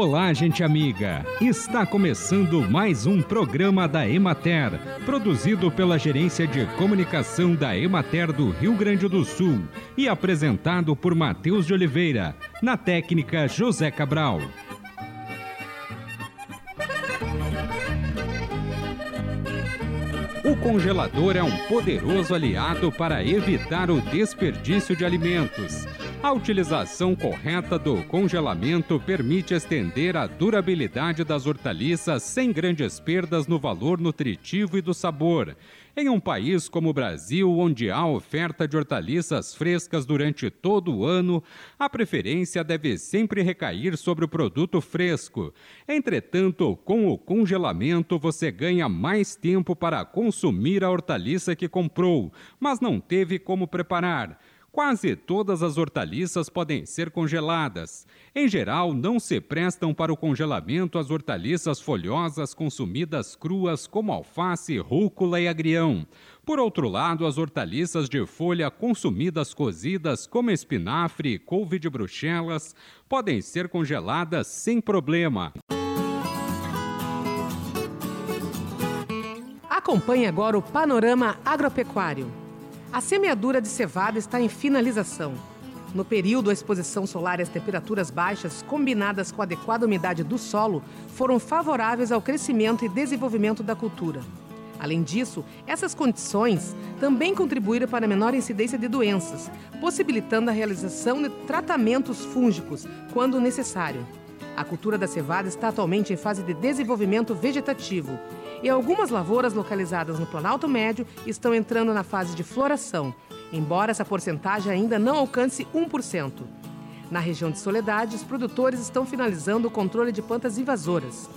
Olá, gente amiga! Está começando mais um programa da Emater, produzido pela Gerência de Comunicação da Emater do Rio Grande do Sul e apresentado por Matheus de Oliveira, na técnica José Cabral. O congelador é um poderoso aliado para evitar o desperdício de alimentos. A utilização correta do congelamento permite estender a durabilidade das hortaliças sem grandes perdas no valor nutritivo e do sabor. Em um país como o Brasil, onde há oferta de hortaliças frescas durante todo o ano, a preferência deve sempre recair sobre o produto fresco. Entretanto, com o congelamento, você ganha mais tempo para consumir a hortaliça que comprou, mas não teve como preparar. Quase todas as hortaliças podem ser congeladas. Em geral, não se prestam para o congelamento as hortaliças folhosas consumidas cruas, como alface, rúcula e agrião. Por outro lado, as hortaliças de folha consumidas cozidas, como espinafre e couve de bruxelas, podem ser congeladas sem problema. Acompanhe agora o Panorama Agropecuário. A semeadura de cevada está em finalização. No período, a exposição solar e as temperaturas baixas, combinadas com a adequada umidade do solo, foram favoráveis ao crescimento e desenvolvimento da cultura. Além disso, essas condições também contribuíram para a menor incidência de doenças, possibilitando a realização de tratamentos fúngicos quando necessário. A cultura da cevada está atualmente em fase de desenvolvimento vegetativo e algumas lavouras localizadas no Planalto Médio estão entrando na fase de floração, embora essa porcentagem ainda não alcance 1%. Na região de Soledade, os produtores estão finalizando o controle de plantas invasoras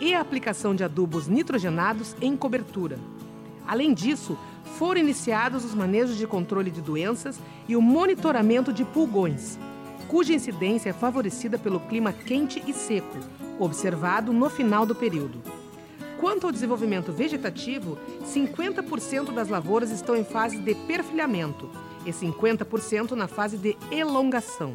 e a aplicação de adubos nitrogenados em cobertura. Além disso, foram iniciados os manejos de controle de doenças e o monitoramento de pulgões, cuja incidência é favorecida pelo clima quente e seco, observado no final do período. Quanto ao desenvolvimento vegetativo, 50% das lavouras estão em fase de perfilhamento e 50% na fase de elongação.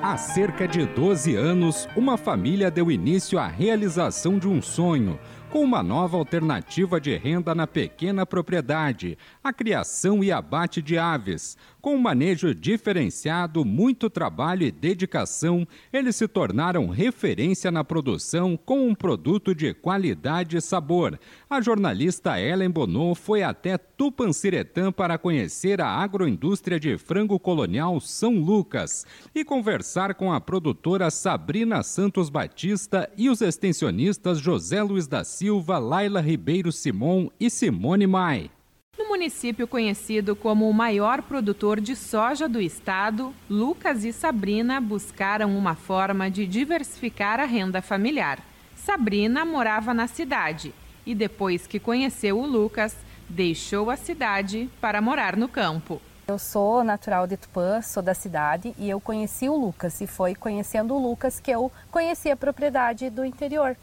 Há cerca de 12 anos, uma família deu início à realização de um sonho com uma nova alternativa de renda na pequena propriedade, a criação e abate de aves. Com um manejo diferenciado, muito trabalho e dedicação, eles se tornaram referência na produção com um produto de qualidade e sabor. A jornalista Ellen Bonot foi até Tupanciretã para conhecer a agroindústria de frango colonial São Lucas e conversar com a produtora Sabrina Santos Batista e os extensionistas José Luiz da Silva, Laila Ribeiro Simon e Simone Mai. No município conhecido como o maior produtor de soja do estado, Lucas e Sabrina buscaram uma forma de diversificar a renda familiar. Sabrina morava na cidade e, depois que conheceu o Lucas, deixou a cidade para morar no campo. Eu sou natural de Tupã, sou da cidade e eu conheci o Lucas e foi conhecendo o Lucas que eu conheci a propriedade do interior.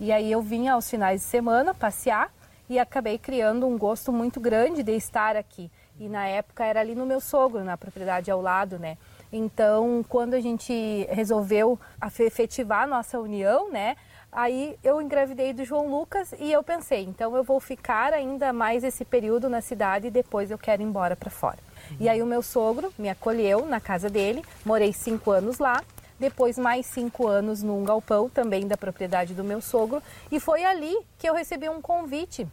E aí eu vinha aos finais de semana passear e acabei criando um gosto muito grande de estar aqui. E na época era ali no meu sogro, na propriedade ao lado, né? Então, quando a gente resolveu efetivar a nossa união, né? Aí eu engravidei do João Lucas e eu pensei, então eu vou ficar ainda mais esse período na cidade e depois eu quero ir embora para fora. E aí o meu sogro me acolheu na casa dele, morei cinco anos lá depois mais cinco anos num galpão também da propriedade do meu sogro e foi ali que eu recebi um convite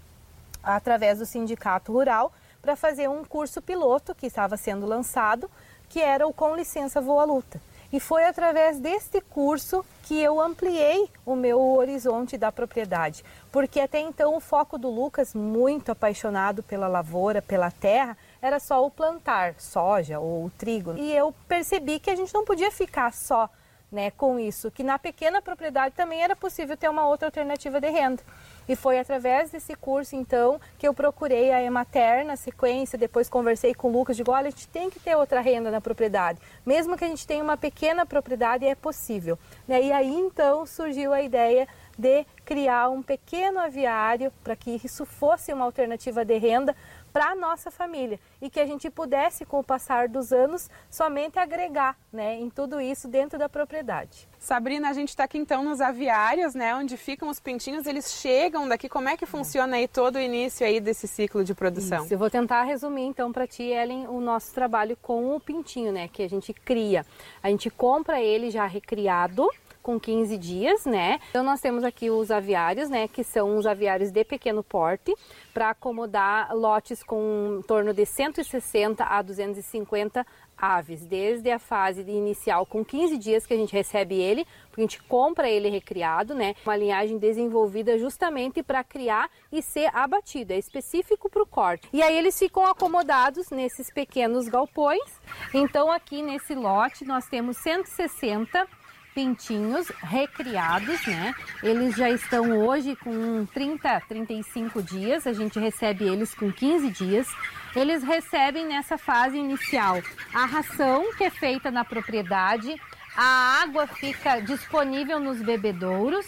através do sindicato rural para fazer um curso piloto que estava sendo lançado, que era o Com Licença Voa Luta. E foi através deste curso que eu ampliei o meu horizonte da propriedade, porque até então o foco do Lucas, muito apaixonado pela lavoura, pela terra, era só o plantar soja ou trigo. E eu percebi que a gente não podia ficar só né, com isso, que na pequena propriedade também era possível ter uma outra alternativa de renda. E foi através desse curso, então, que eu procurei a Emater na sequência, depois conversei com o Lucas, digo, olha, a gente tem que ter outra renda na propriedade. Mesmo que a gente tenha uma pequena propriedade, é possível. Né? E aí, então, surgiu a ideia de criar um pequeno aviário para que isso fosse uma alternativa de renda para a nossa família e que a gente pudesse, com o passar dos anos, somente agregar né, em tudo isso dentro da propriedade. Sabrina, a gente está aqui então nos aviários, né, onde ficam os pintinhos, eles chegam daqui, como é que funciona aí todo o início aí desse ciclo de produção? Isso, eu vou tentar resumir então para ti, Ellen, o nosso trabalho com o pintinho, né, que a gente cria. A gente compra ele já recriado, com 15 dias, né? Então nós temos aqui os aviários, né, que são os aviários de pequeno porte, para acomodar lotes com em torno de 160 a 250 aves, desde a fase inicial com 15 dias que a gente recebe ele, porque a gente compra ele recriado, né? Uma linhagem desenvolvida justamente para criar e ser abatido, é específico para o corte. E aí eles ficam acomodados nesses pequenos galpões. Então aqui nesse lote nós temos 160 pintinhos recriados, né? Eles já estão hoje com 30, 35 dias, a gente recebe eles com 15 dias. Eles recebem nessa fase inicial a ração que é feita na propriedade, a água fica disponível nos bebedouros,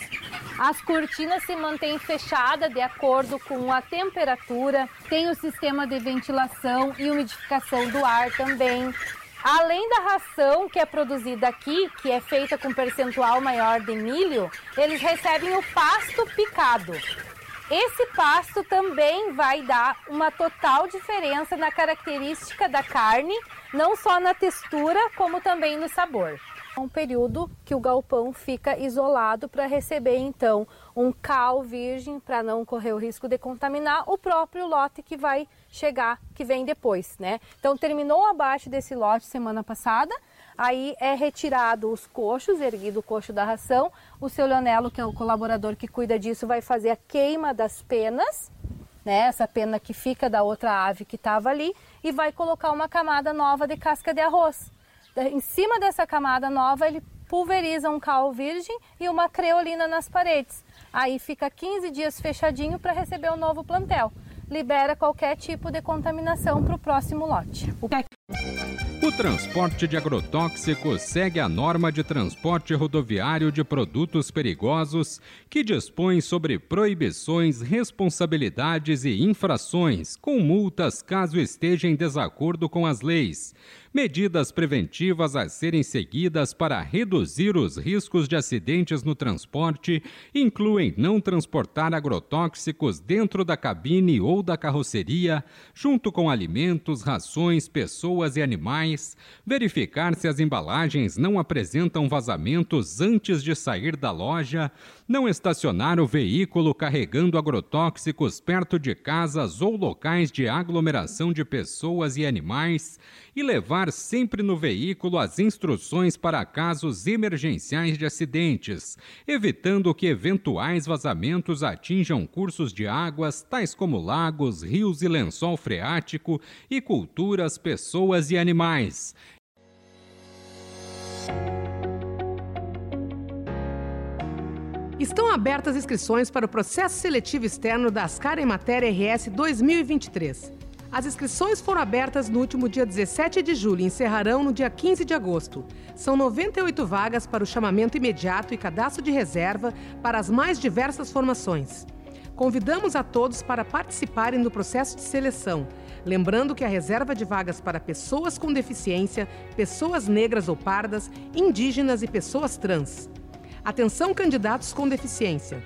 as cortinas se mantêm fechadas de acordo com a temperatura, tem o sistema de ventilação e umidificação do ar também. Além da ração que é produzida aqui, que é feita com percentual maior de milho, eles recebem o pasto picado. Esse pasto também vai dar uma total diferença na característica da carne, não só na textura, como também no sabor. É um período que o galpão fica isolado para receber então um cal virgem para não correr o risco de contaminar o próprio lote que vai chegar, que vem depois, né? Então terminou abaixo desse lote semana passada, aí é retirado os coxos, erguido o coxo da ração, o seu Leonelo, que é o colaborador que cuida disso, vai fazer a queima das penas, né? Essa pena que fica da outra ave que estava ali e vai colocar uma camada nova de casca de arroz. Em cima dessa camada nova, ele pulveriza um cal virgem e uma creolina nas paredes. Aí fica 15 dias fechadinho para receber o novo plantel. Libera qualquer tipo de contaminação para o próximo lote. O transporte de agrotóxicos segue a norma de transporte rodoviário de produtos perigosos, que dispõe sobre proibições, responsabilidades e infrações, com multas caso esteja em desacordo com as leis medidas preventivas a serem seguidas para reduzir os riscos de acidentes no transporte incluem não transportar agrotóxicos dentro da cabine ou da carroceria, junto com alimentos, rações, pessoas e animais, verificar se as embalagens não apresentam vazamentos antes de sair da loja, não estacionar o veículo carregando agrotóxicos perto de casas ou locais de aglomeração de pessoas e animais e levar sempre no veículo as instruções para casos emergenciais de acidentes, evitando que eventuais vazamentos atinjam cursos de águas, tais como lagos, rios e lençol freático, e culturas, pessoas e animais. Estão abertas inscrições para o processo seletivo externo da Ascar em Matéria RS 2023. As inscrições foram abertas no último dia 17 de julho e encerrarão no dia 15 de agosto. São 98 vagas para o chamamento imediato e cadastro de reserva para as mais diversas formações. Convidamos a todos para participarem do processo de seleção, lembrando que a reserva de vagas para pessoas com deficiência, pessoas negras ou pardas, indígenas e pessoas trans. Atenção, candidatos com deficiência.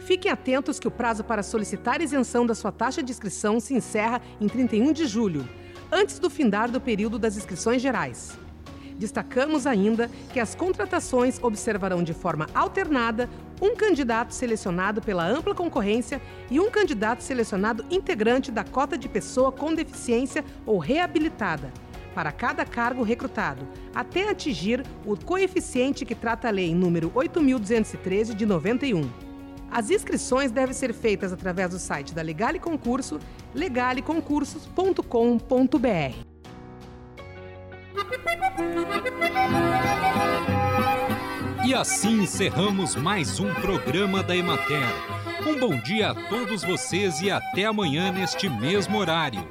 Fiquem atentos que o prazo para solicitar isenção da sua taxa de inscrição se encerra em 31 de julho, antes do findar do período das inscrições gerais. Destacamos ainda que as contratações observarão de forma alternada um candidato selecionado pela ampla concorrência e um candidato selecionado integrante da cota de pessoa com deficiência ou reabilitada, para cada cargo recrutado, até atingir o coeficiente que trata a lei número 8213 de 91. As inscrições devem ser feitas através do site da Legale Concurso, legaleconcursos.com.br. E assim encerramos mais um programa da Emater. Um bom dia a todos vocês e até amanhã neste mesmo horário.